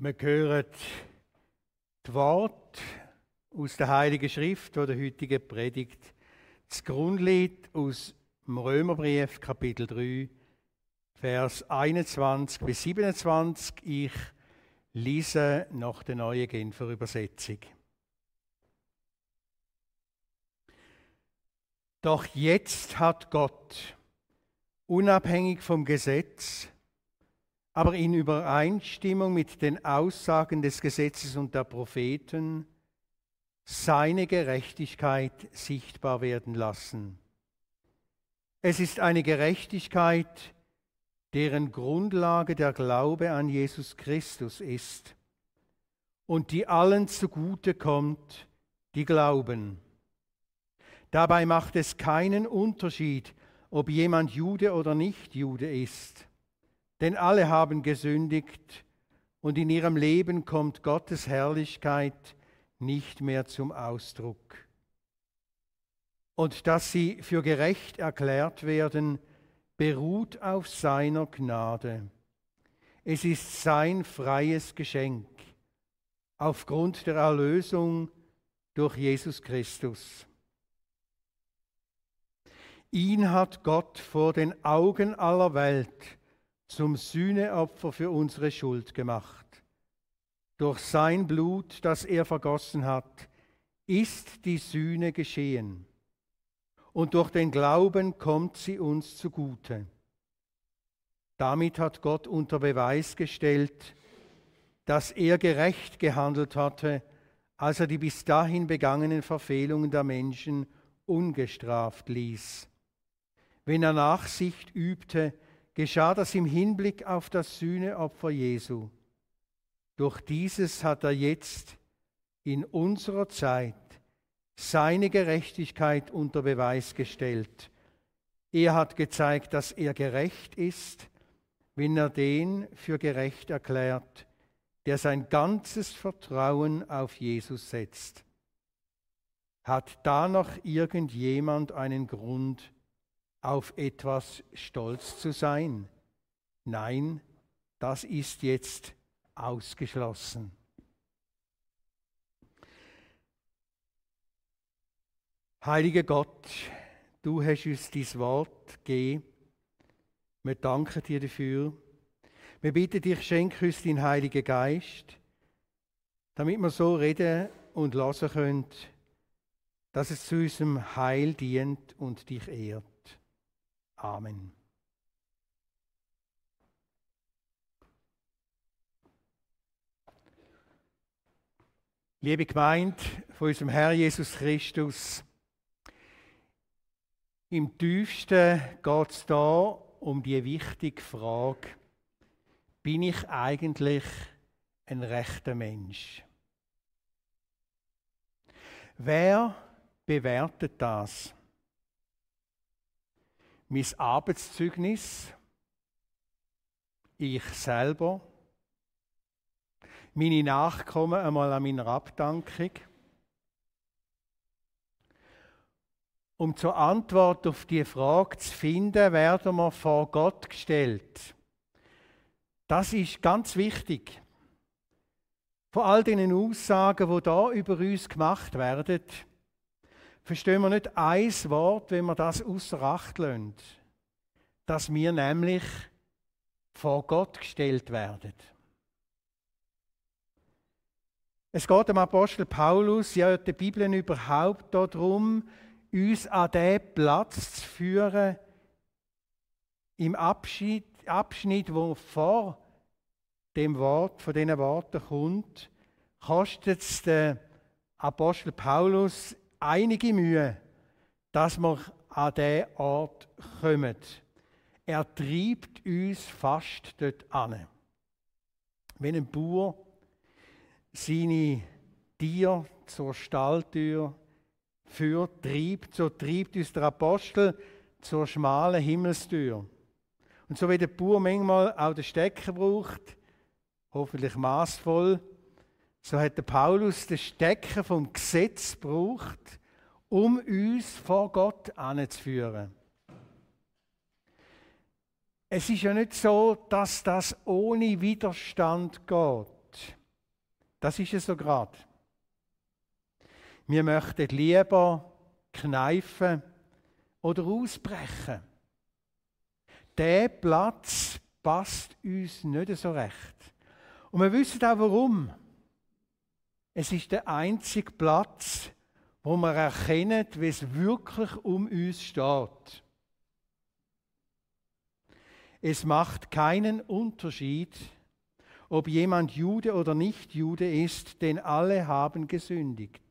Wir hören die Worte aus der Heiligen Schrift, wo der heutigen Predigt zugrunde liegt, aus dem Römerbrief, Kapitel 3, Vers 21 bis 27. Ich lese nach der neuen Genfer Übersetzung. Doch jetzt hat Gott, unabhängig vom Gesetz, aber in Übereinstimmung mit den Aussagen des Gesetzes und der Propheten seine Gerechtigkeit sichtbar werden lassen. Es ist eine Gerechtigkeit, deren Grundlage der Glaube an Jesus Christus ist und die allen zugute kommt, die glauben. Dabei macht es keinen Unterschied, ob jemand Jude oder nicht Jude ist denn alle haben gesündigt und in ihrem Leben kommt Gottes Herrlichkeit nicht mehr zum Ausdruck. Und dass sie für gerecht erklärt werden, beruht auf seiner Gnade. Es ist sein freies Geschenk aufgrund der Erlösung durch Jesus Christus. Ihn hat Gott vor den Augen aller Welt zum Sühneopfer für unsere Schuld gemacht. Durch sein Blut, das er vergossen hat, ist die Sühne geschehen. Und durch den Glauben kommt sie uns zugute. Damit hat Gott unter Beweis gestellt, dass er gerecht gehandelt hatte, als er die bis dahin begangenen Verfehlungen der Menschen ungestraft ließ. Wenn er Nachsicht übte, geschah das im Hinblick auf das Sühneopfer Jesu. Durch dieses hat er jetzt in unserer Zeit seine Gerechtigkeit unter Beweis gestellt. Er hat gezeigt, dass er gerecht ist, wenn er den für gerecht erklärt, der sein ganzes Vertrauen auf Jesus setzt. Hat da noch irgendjemand einen Grund, auf etwas stolz zu sein. Nein, das ist jetzt ausgeschlossen. Heiliger Gott, du hast uns dein Wort gegeben. Wir danken dir dafür. Wir bitten dich, schenk uns deinen Heiligen Geist, damit wir so reden und lassen können, dass es zu unserem Heil dient und dich ehrt. Amen. Liebe Gemeinde von unserem Herr Jesus Christus, im tiefsten geht es da um die wichtige Frage, bin ich eigentlich ein rechter Mensch? Wer bewertet das? Mein Arbeitszeugnis, ich selber, meine Nachkommen einmal an meiner Abdankung. Um zur Antwort auf die Frage zu finden, werden wir vor Gott gestellt. Das ist ganz wichtig. Von all den Aussagen, die da über uns gemacht werden, verstehen wir nicht ein Wort, wenn wir das außer Acht lassen, dass wir nämlich vor Gott gestellt werden. Es geht dem Apostel Paulus ja der Bibel überhaupt darum, uns an den Platz zu führen, im Abschnitt, Abschnitt wo vor dem Wort, von diesen Worten kommt, kostet es den Apostel Paulus einige Mühe, dass wir an diesen Ort kommen. Er treibt uns fast dort an. Wenn ein Bauer seine Tiere zur Stalltür führt, treibt, so treibt uns der Apostel zur schmalen Himmelstür. Und so wie der Bauer manchmal auch den Stecker braucht, hoffentlich maßvoll, so hat der Paulus den Stecker vom Gesetz gebraucht, um uns vor Gott anzuführen. Es ist ja nicht so, dass das ohne Widerstand geht. Das ist es so gerade. Wir möchten lieber kneifen oder ausbrechen. Der Platz passt uns nicht so recht. Und wir wissen auch warum. Es ist der einzige Platz, wo wir erkennen, wie es wirklich um uns steht. Es macht keinen Unterschied, ob jemand Jude oder nicht Jude ist, denn alle haben gesündigt.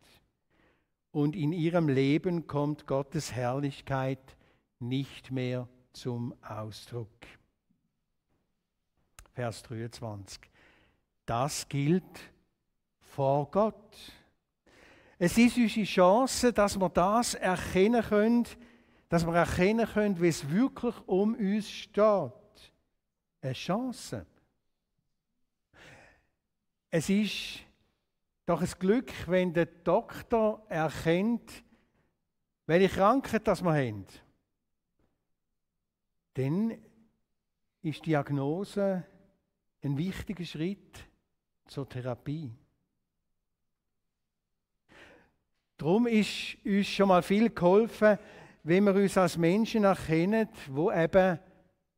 Und in ihrem Leben kommt Gottes Herrlichkeit nicht mehr zum Ausdruck. Vers 23. Das gilt vor Gott. Es ist unsere Chance, dass wir das erkennen können, dass wir erkennen können, wie es wirklich um uns steht. Eine Chance. Es ist doch ein Glück, wenn der Doktor erkennt, welche Krankheit das wir haben. Dann ist Diagnose ein wichtiger Schritt zur Therapie. Darum ist uns schon mal viel geholfen, wenn wir uns als Menschen erkennen, wo eben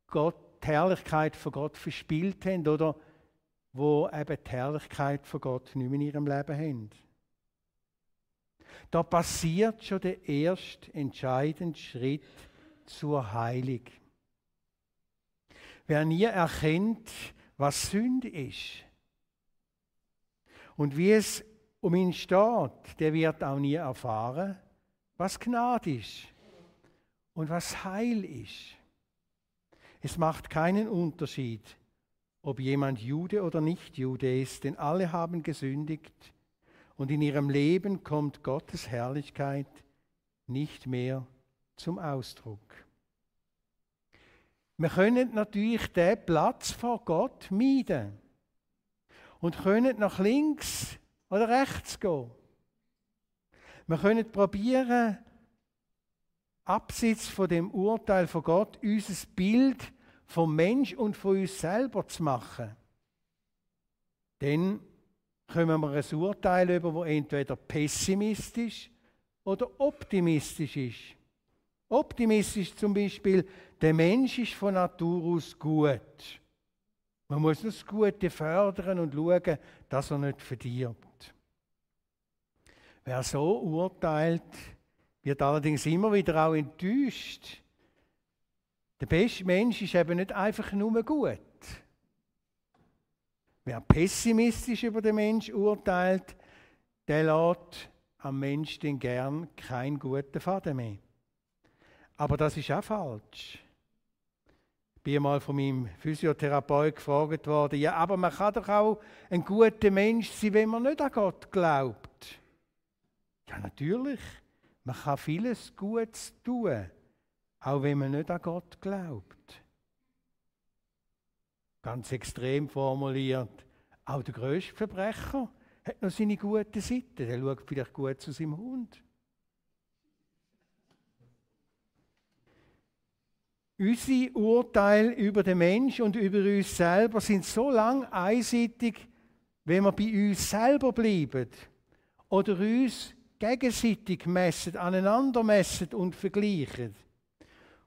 Gott, die Herrlichkeit von Gott verspielt haben oder wo eben die Herrlichkeit von Gott nicht mehr in ihrem Leben haben. Da passiert schon der erste entscheidende Schritt zur Heilung. Wer nie erkennt, was Sünde ist und wie es um ihn steht, der wird auch nie erfahren, was Gnade ist und was Heil ist. Es macht keinen Unterschied, ob jemand Jude oder nicht Jude ist, denn alle haben gesündigt und in ihrem Leben kommt Gottes Herrlichkeit nicht mehr zum Ausdruck. Wir können natürlich den Platz vor Gott meiden und können nach links oder rechts gehen. Wir können probieren, abseits von dem Urteil von Gott, unser Bild vom Mensch und von uns selber zu machen. Dann kommen wir ein Urteil über, das entweder pessimistisch oder optimistisch ist. Optimistisch zum Beispiel, der Mensch ist von Natur aus gut. Man muss das Gute fördern und schauen, dass er nicht verdirbt. Wer so urteilt, wird allerdings immer wieder auch enttäuscht, der beste Mensch ist eben nicht einfach nur gut. Wer pessimistisch über den Mensch urteilt, der lässt am Mensch den gern keinen guten Faden mehr. Aber das ist auch falsch. Bin mal von meinem Physiotherapeut gefragt worden, ja, aber man kann doch auch ein guter Mensch sein, wenn man nicht an Gott glaubt. Ja, natürlich. Man kann vieles Gutes tun. Auch wenn man nicht an Gott glaubt. Ganz extrem formuliert. Auch der größte Verbrecher hat noch seine gute Seite. Der schaut vielleicht gut zu seinem Hund. Unsere Urteile über den Mensch und über uns selber sind so lang einseitig, wenn wir bei uns selber bleiben oder uns gegenseitig messen, aneinander messen und vergleichen.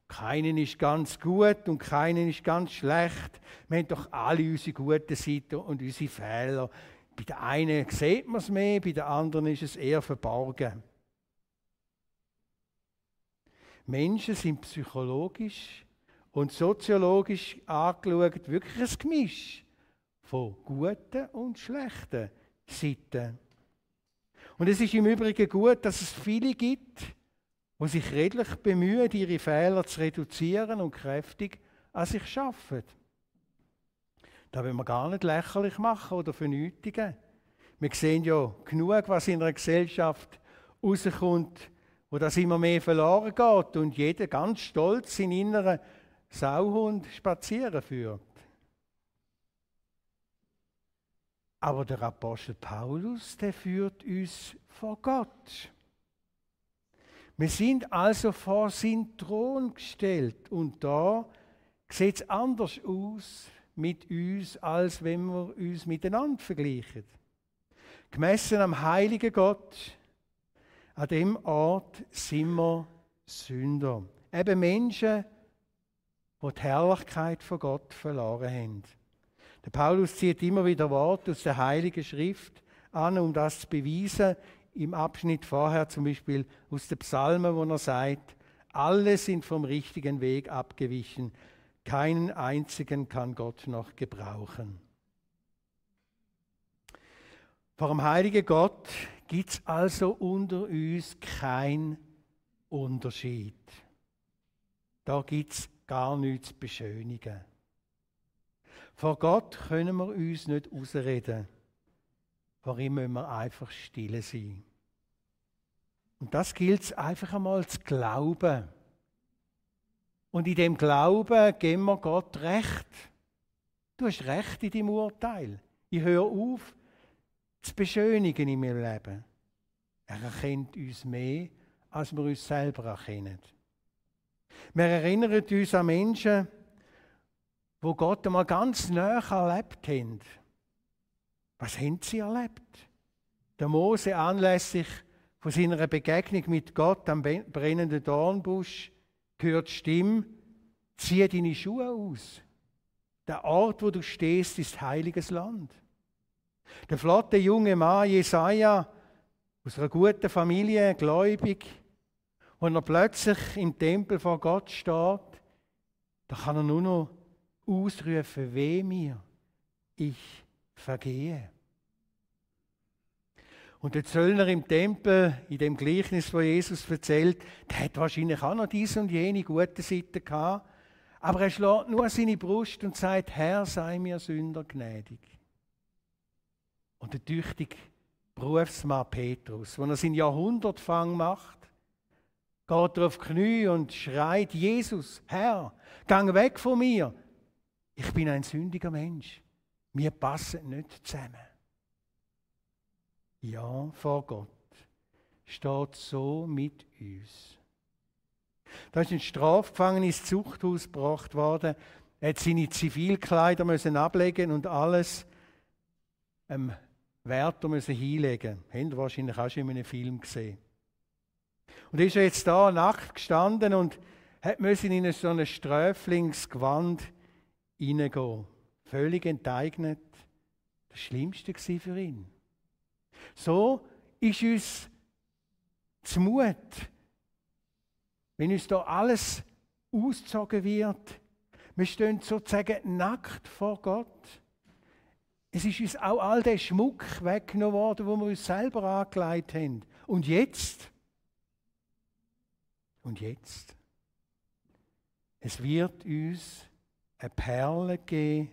Keinen ist ganz gut und keinen ist ganz schlecht. Wir haben doch alle unsere guten Seiten und unsere Fehler. Bei der einen sieht man es mehr, bei der anderen ist es eher verborgen. Menschen sind psychologisch und soziologisch angeschaut wirklich ein Gemisch von guten und schlechten Seiten. Und es ist im Übrigen gut, dass es viele gibt, die sich redlich bemühen, ihre Fehler zu reduzieren und kräftig an sich schaffen. Da will man gar nicht lächerlich machen oder vernötigen. Wir sehen ja genug, was in einer Gesellschaft rauskommt, wo das immer mehr verloren geht und jeder ganz stolz seinen inneren Sauhund spazieren führt. Aber der Apostel Paulus, der führt uns vor Gott. Wir sind also vor seinen Thron gestellt und da sieht es anders aus mit uns, als wenn wir uns miteinander vergleichen. Gemessen am heiligen Gott, an dem Ort sind wir Sünder. Eben Menschen, die die Herrlichkeit von Gott verloren haben. Der Paulus zieht immer wieder Worte aus der Heiligen Schrift an, um das zu beweisen. Im Abschnitt vorher zum Beispiel aus den Psalmen, wo er sagt, alle sind vom richtigen Weg abgewichen, keinen einzigen kann Gott noch gebrauchen. Vor dem heiligen Gott gibt es also unter uns kein Unterschied. Da gibt es gar nichts zu beschönigen. Vor Gott können wir uns nicht ausreden. Vor ihm müssen wir einfach stille sein. Und das gilt es einfach einmal zu glauben. Und in dem Glauben geben wir Gott recht. Du hast recht in deinem Urteil. Ich höre auf, zu beschönigen in meinem Leben. Er erkennt uns mehr, als wir uns selber erkennen. Wir erinnern uns an Menschen, wo Gott einmal ganz nah erlebt haben. Was haben sie erlebt? Der Mose anlässlich von seiner Begegnung mit Gott am brennenden Dornbusch hört die Stimme, zieh deine Schuhe aus. Der Ort, wo du stehst, ist heiliges Land. Der flotte junge Mann Jesaja, aus einer guten Familie, gläubig, wenn er plötzlich im Tempel vor Gott steht, da kann er nur noch ausrufen, weh mir, ich vergehe. Und der Zöllner im Tempel, in dem Gleichnis, wo Jesus erzählt, der hat wahrscheinlich auch noch diese und jene gute Seite gehabt. Aber er schlägt nur seine Brust und sagt, Herr, sei mir Sünder gnädig. Und der tüchtige Berufsmann Petrus, wenn er seinen Jahrhundertfang macht, geht er auf die Knie und schreit, Jesus, Herr, gang weg von mir. Ich bin ein sündiger Mensch. Wir passen nicht zusammen. Ja, vor Gott steht so mit uns. Da ist ein Strafgefangener ins Zuchthaus gebracht worden. Er hat seine Zivilkleider müssen ablegen und alles ähm, Wärter müssen hinlegen. Haben Sie wahrscheinlich auch schon in einem Film gesehen. Und ist er jetzt da nackt gestanden und hat müssen in so ein Sträflingsgewand hineingehen. Völlig enteignet. Das Schlimmste für ihn. So ist uns zumut, wenn uns da alles ausgezogen wird. Wir stehen sozusagen nackt vor Gott. Es ist uns auch all der Schmuck weggenommen worden, wo wir uns selber angelegt haben. Und jetzt? Und jetzt? Es wird uns eine Perle geben,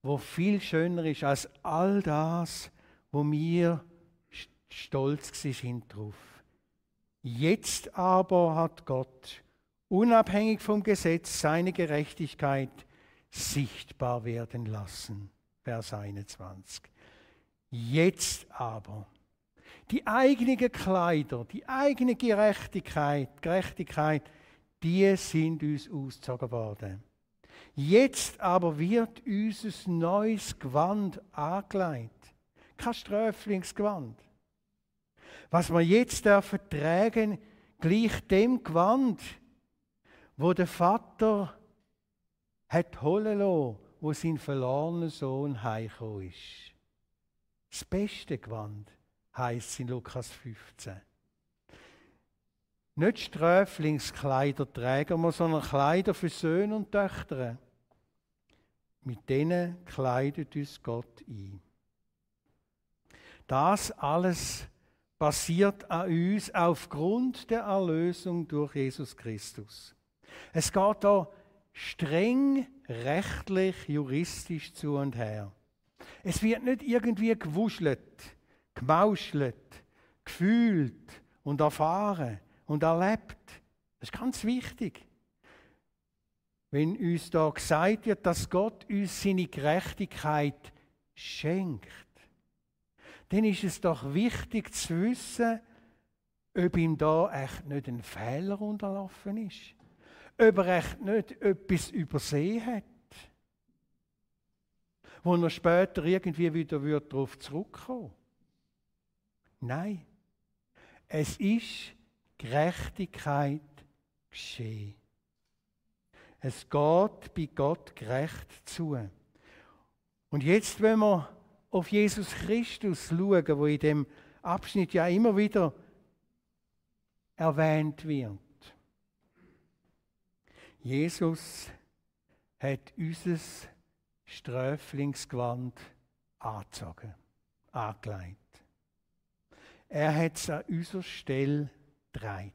wo viel schöner ist als all das, wo wir stolz sind drauf. Jetzt aber hat Gott, unabhängig vom Gesetz, seine Gerechtigkeit sichtbar werden lassen. Vers 21. Jetzt aber die eigenen Kleider, die eigene Gerechtigkeit, Gerechtigkeit, die sind uns ausgezogen worden. Jetzt aber wird unser neues Gewand angelegt. Kein Sträflingsgewand. Was wir jetzt dürfen tragen, gleich dem Gewand, wo der Vater hat holen lassen, wo sein verlorener Sohn heimgekommen ist. Das beste Gewand heißt in Lukas 15. Nicht Sträflingskleider tragen wir, sondern Kleider für Söhne und Töchter. Mit denen kleidet uns Gott ein. Das alles basiert an uns aufgrund der Erlösung durch Jesus Christus. Es geht da streng rechtlich, juristisch zu und her. Es wird nicht irgendwie gewuschelt, gemauschelt, gefühlt und erfahren und erlebt. Das ist ganz wichtig. Wenn uns da gesagt wird, dass Gott uns seine Gerechtigkeit schenkt, dann ist es doch wichtig zu wissen, ob ihm da echt nicht ein Fehler unterlaufen ist ob er echt nicht etwas übersehen hat. wo er später irgendwie wieder darauf zurückkommen Nein, es ist Gerechtigkeit geschehen. Es geht bei Gott gerecht zu. Und jetzt, wenn wir auf Jesus Christus schauen, wo in dem Abschnitt ja immer wieder erwähnt wird. Jesus hat unser Sträflingsgewand angezogen, angelegt. Er hat es an unserer Stelle dreit.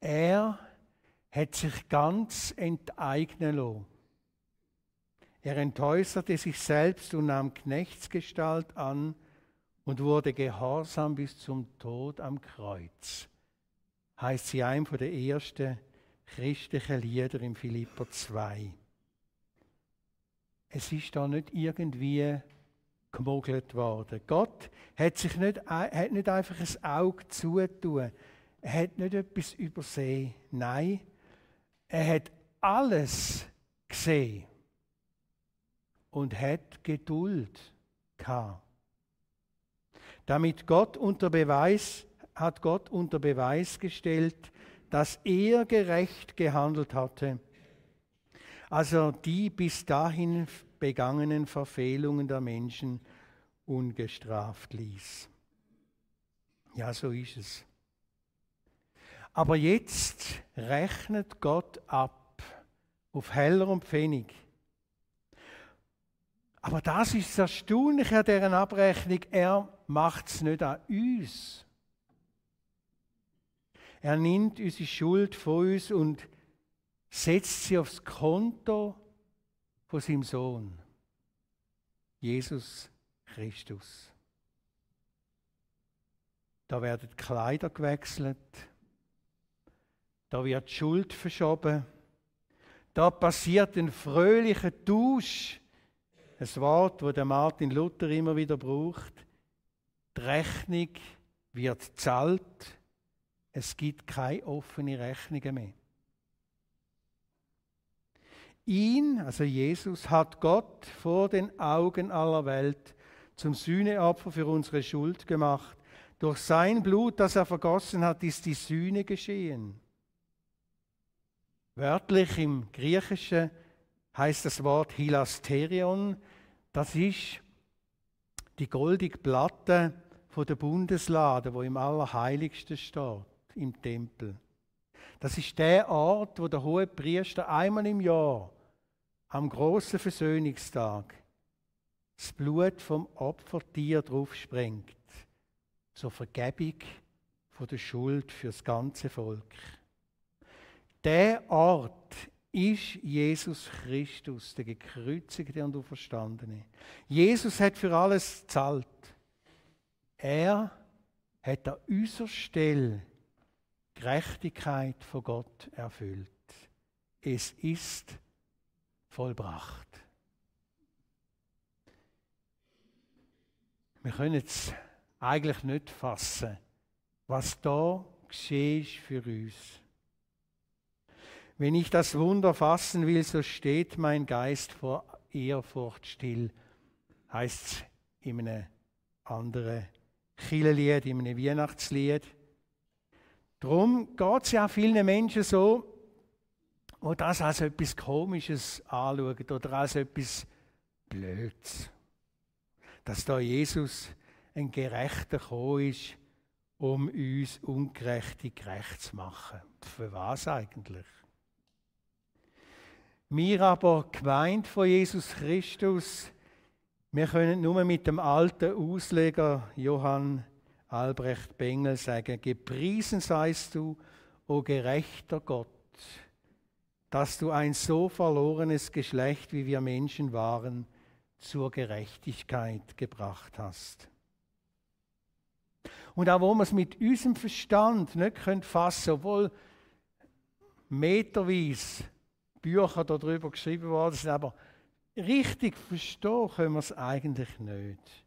Er hat sich ganz enteignen lassen. Er entäußerte sich selbst und nahm Knechtsgestalt an und wurde gehorsam bis zum Tod am Kreuz. Heißt sie ein von der ersten christlichen Lieder im Philipper 2. Es ist da nicht irgendwie gemogelt worden. Gott hat sich nicht, hat nicht einfach ein Auge zutun. Er hat nicht etwas übersehen. Nein, er hat alles gesehen und hat Geduld gehabt. Damit Gott unter Beweis, hat Gott unter Beweis gestellt, dass er gerecht gehandelt hatte, also die bis dahin begangenen Verfehlungen der Menschen ungestraft ließ. Ja, so ist es. Aber jetzt rechnet Gott ab auf Heller und Pfennig. Aber das ist das an dieser Abrechnung. Er macht es nicht an uns. Er nimmt unsere Schuld von uns und setzt sie aufs Konto von seinem Sohn, Jesus Christus. Da werden Kleider gewechselt, da wird Schuld verschoben, da passiert ein fröhlicher Tausch ein Wort, das der Martin Luther immer wieder braucht. Die Rechnung wird zahlt. Es gibt keine offene Rechnungen mehr. Ihn, also Jesus, hat Gott vor den Augen aller Welt zum Sühneopfer für unsere Schuld gemacht. Durch sein Blut, das er vergossen hat, ist die Sühne geschehen. Wörtlich im Griechischen heißt das Wort Hilasterion, das ist die goldige Platte von der Bundeslade, wo im Allerheiligsten steht, im Tempel. Das ist der Ort, wo der hohe Priester einmal im Jahr, am großen Versöhnungstag, das Blut vom Opfertier drauf sprengt, zur Vergebung von der Schuld fürs ganze Volk. Der Ort ist Jesus Christus, der gekreuzigte und auferstandene. Jesus hat für alles zahlt. Er hat an unserer Stelle Gerechtigkeit von Gott erfüllt. Es ist vollbracht. Wir können es eigentlich nicht fassen, was da geschehen ist für uns. Wenn ich das Wunder fassen will, so steht mein Geist vor Ehrfurcht still, heißt es in einem anderen Chilelied, in einem Weihnachtslied. Darum geht es ja vielen Menschen so, die das als etwas Komisches anschauen oder als etwas Blöds. Dass da Jesus ein Gerechter gekommen ist, um uns Ungerechte gerecht zu machen. Für was eigentlich? Wir aber, gemeint von Jesus Christus, wir können nur mit dem alten Ausleger Johann Albrecht Bengel sagen, gepriesen seist du, o gerechter Gott, dass du ein so verlorenes Geschlecht, wie wir Menschen waren, zur Gerechtigkeit gebracht hast. Und auch wo wir es mit unserem Verstand nicht fassen können, obwohl meterweise Bücher darüber geschrieben worden sind, aber richtig verstehen können wir es eigentlich nicht.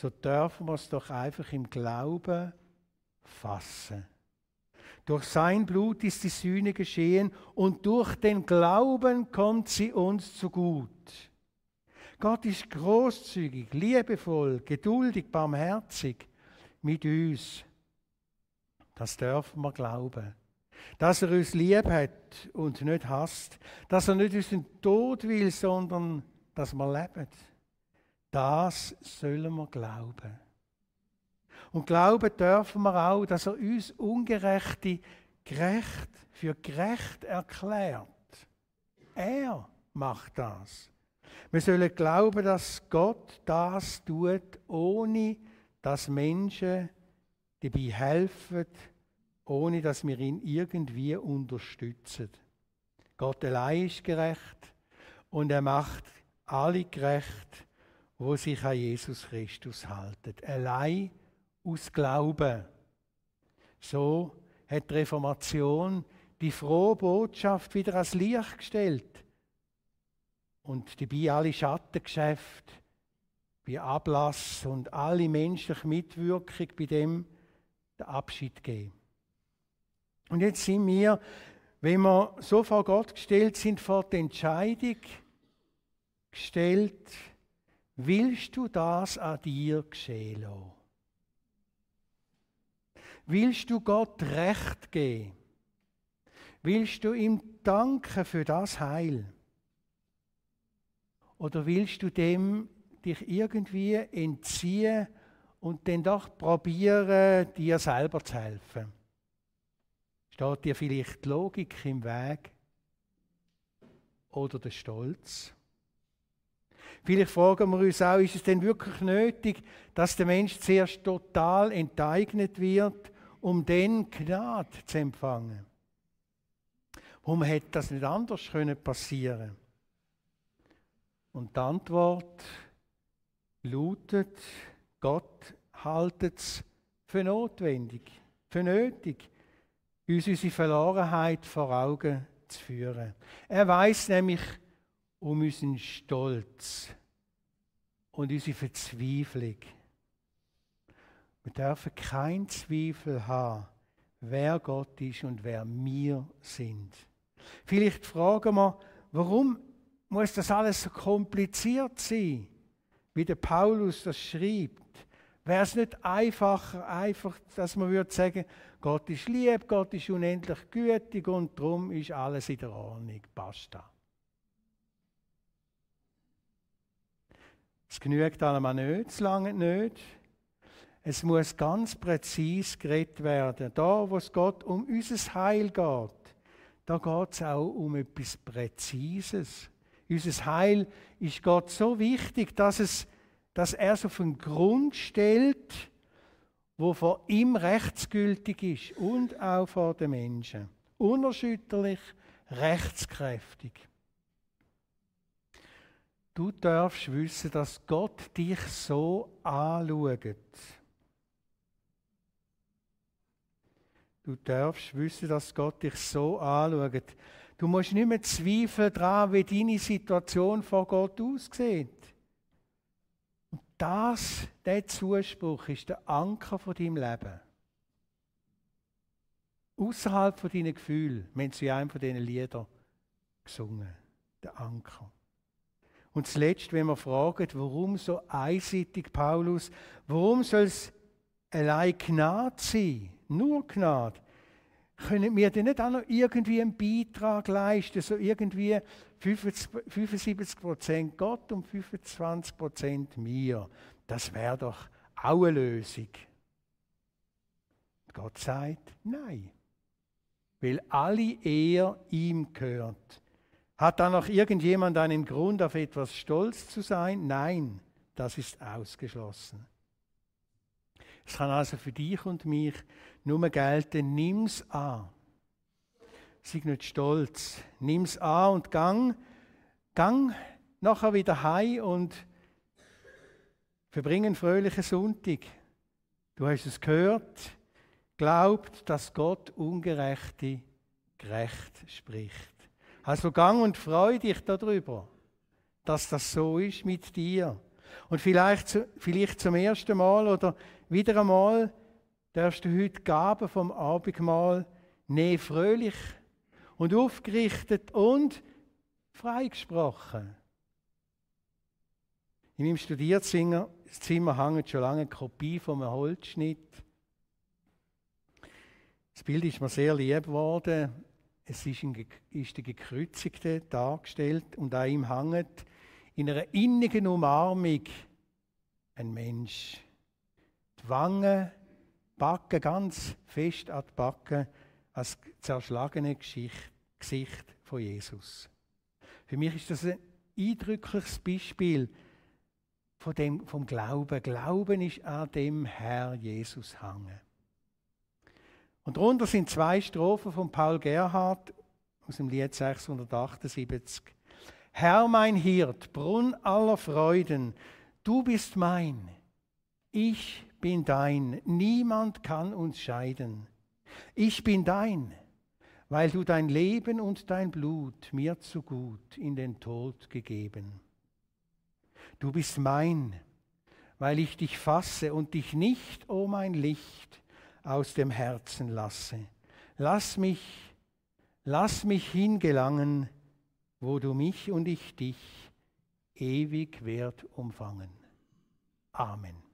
So dürfen wir es doch einfach im Glauben fassen. Durch sein Blut ist die Sühne geschehen und durch den Glauben kommt sie uns zu gut. Gott ist großzügig, liebevoll, geduldig, barmherzig mit uns. Das dürfen wir glauben. Dass er uns lieb hat und nicht hasst. Dass er nicht unseren Tod will, sondern dass wir leben. Das sollen wir glauben. Und glauben dürfen wir auch, dass er uns Ungerechte gerecht für gerecht erklärt. Er macht das. Wir sollen glauben, dass Gott das tut, ohne dass Menschen dabei helfen, ohne dass wir ihn irgendwie unterstützen. Gott allein ist gerecht und er macht alle gerecht, wo sich an Jesus Christus halten. Allein aus Glauben. So hat die Reformation die frohe Botschaft wieder ans Licht gestellt und dabei alle Schattengeschäfte bei Ablass und alle menschliche Mitwirkung bei dem den Abschied geben. Und jetzt sind wir, wenn wir so vor Gott gestellt sind, vor die Entscheidung gestellt, willst du das an dir geschehen lassen? Willst du Gott Recht geben? Willst du ihm danken für das Heil? Oder willst du dem dich irgendwie entziehen und dann doch probieren, dir selber zu helfen? Steht dir vielleicht die Logik im Weg? Oder der Stolz? Vielleicht fragen wir uns auch, ist es denn wirklich nötig, dass der Mensch zuerst total enteignet wird um den Gnade zu empfangen. Warum hätte das nicht anders können passieren? Und die Antwort lautet, Gott haltet es für notwendig, für nötig, uns unsere Verlorenheit vor Augen zu führen. Er weiß nämlich um unseren Stolz und unsere Verzweiflung. Wir dürfen keinen Zweifel haben, wer Gott ist und wer wir sind. Vielleicht fragen wir, warum muss das alles so kompliziert sein, wie der Paulus das schreibt? Wäre es nicht einfacher, einfach, dass man würde sagen, Gott ist lieb, Gott ist unendlich gütig und darum ist alles in der Ordnung, basta. Es genügt allemal nicht, es lange nicht. Es muss ganz präzise geredet werden. Da, wo es Gott um unser Heil geht, da geht es auch um etwas Präzises. Unser Heil ist Gott so wichtig, dass, es, dass er es auf einen Grund stellt, wo vor ihm rechtsgültig ist und auch vor den Menschen. Unerschütterlich, rechtskräftig. Du darfst wissen, dass Gott dich so anschaut Du darfst wissen, dass Gott dich so anschaut. Du musst nicht mehr zweifeln daran, wie deine Situation vor Gott aussieht. Und das, der Zuspruch, ist der Anker von deinem Leben. Außerhalb von deinen Gefühlen, wenn sie einem von diesen Liedern gesungen. Der Anker. Und zuletzt, wenn wir fragen, warum so einseitig Paulus, warum soll es allein Gnade sein? nur Gnade, können wir denn nicht auch noch irgendwie einen Beitrag leisten, so irgendwie 75 Prozent Gott und 25 Prozent mir? Das wäre doch auch eine Lösung. Gott sagt nein, weil alle Ehr ihm gehört. Hat da noch irgendjemand einen Grund, auf etwas stolz zu sein? Nein, das ist ausgeschlossen. Es kann also für dich und mich nur gelten, nimm's an. Sei nicht stolz. Nimm's an und gang, gang nachher wieder heim und verbring einen fröhlichen Sonntag. Du hast es gehört, glaubt, dass Gott Ungerechte gerecht spricht. Also gang und freu dich darüber, dass das so ist mit dir. Und vielleicht, vielleicht zum ersten Mal oder wieder einmal darfst du heute Gaben vom Abendmahl nee, fröhlich und aufgerichtet und freigesprochen. In meinem Studierzimmer hängt schon lange eine Kopie von einem Holzschnitt. Das Bild ist mir sehr lieb geworden. Es ist, ein, ist der Gekreuzigte dargestellt und an ihm hängt in einer innigen Umarmung ein Mensch. Die Wangen, Backen ganz fest an die Backen, als zerschlagene Gesicht, Gesicht von Jesus. Für mich ist das ein eindrückliches Beispiel von dem, vom Glauben. Glauben ist an dem Herr Jesus hangen. Und darunter sind zwei Strophen von Paul Gerhard aus dem Lied 678. Herr mein Hirt, Brunn aller Freuden, du bist mein, ich bin dein, niemand kann uns scheiden. Ich bin dein, weil du dein Leben und dein Blut mir zu gut in den Tod gegeben. Du bist mein, weil ich dich fasse und dich nicht, o oh mein Licht, aus dem Herzen lasse. Lass mich, lass mich hingelangen, wo du mich und ich dich ewig werd umfangen. Amen.